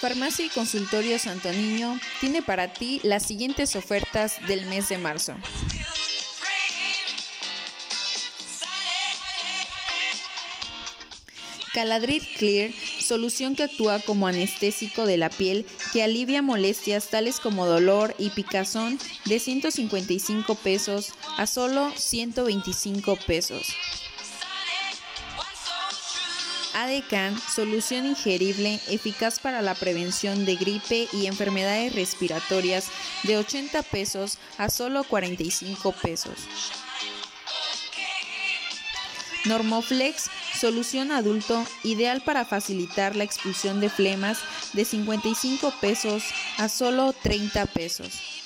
Farmacia y Consultorio Santo Niño tiene para ti las siguientes ofertas del mes de marzo. Caladrid Clear, solución que actúa como anestésico de la piel que alivia molestias tales como dolor y picazón de 155 pesos a solo 125 pesos. ADECAN, solución ingerible eficaz para la prevención de gripe y enfermedades respiratorias de 80 pesos a solo 45 pesos. Normoflex, solución adulto ideal para facilitar la expulsión de flemas de 55 pesos a solo 30 pesos.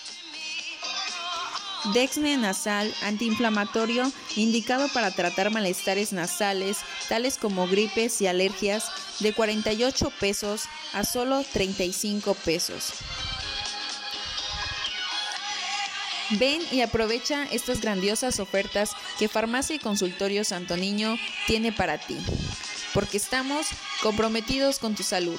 Dexne nasal antiinflamatorio indicado para tratar malestares nasales tales como gripes y alergias de 48 pesos a solo 35 pesos. Ven y aprovecha estas grandiosas ofertas que Farmacia y Consultorio Santo Niño tiene para ti, porque estamos comprometidos con tu salud.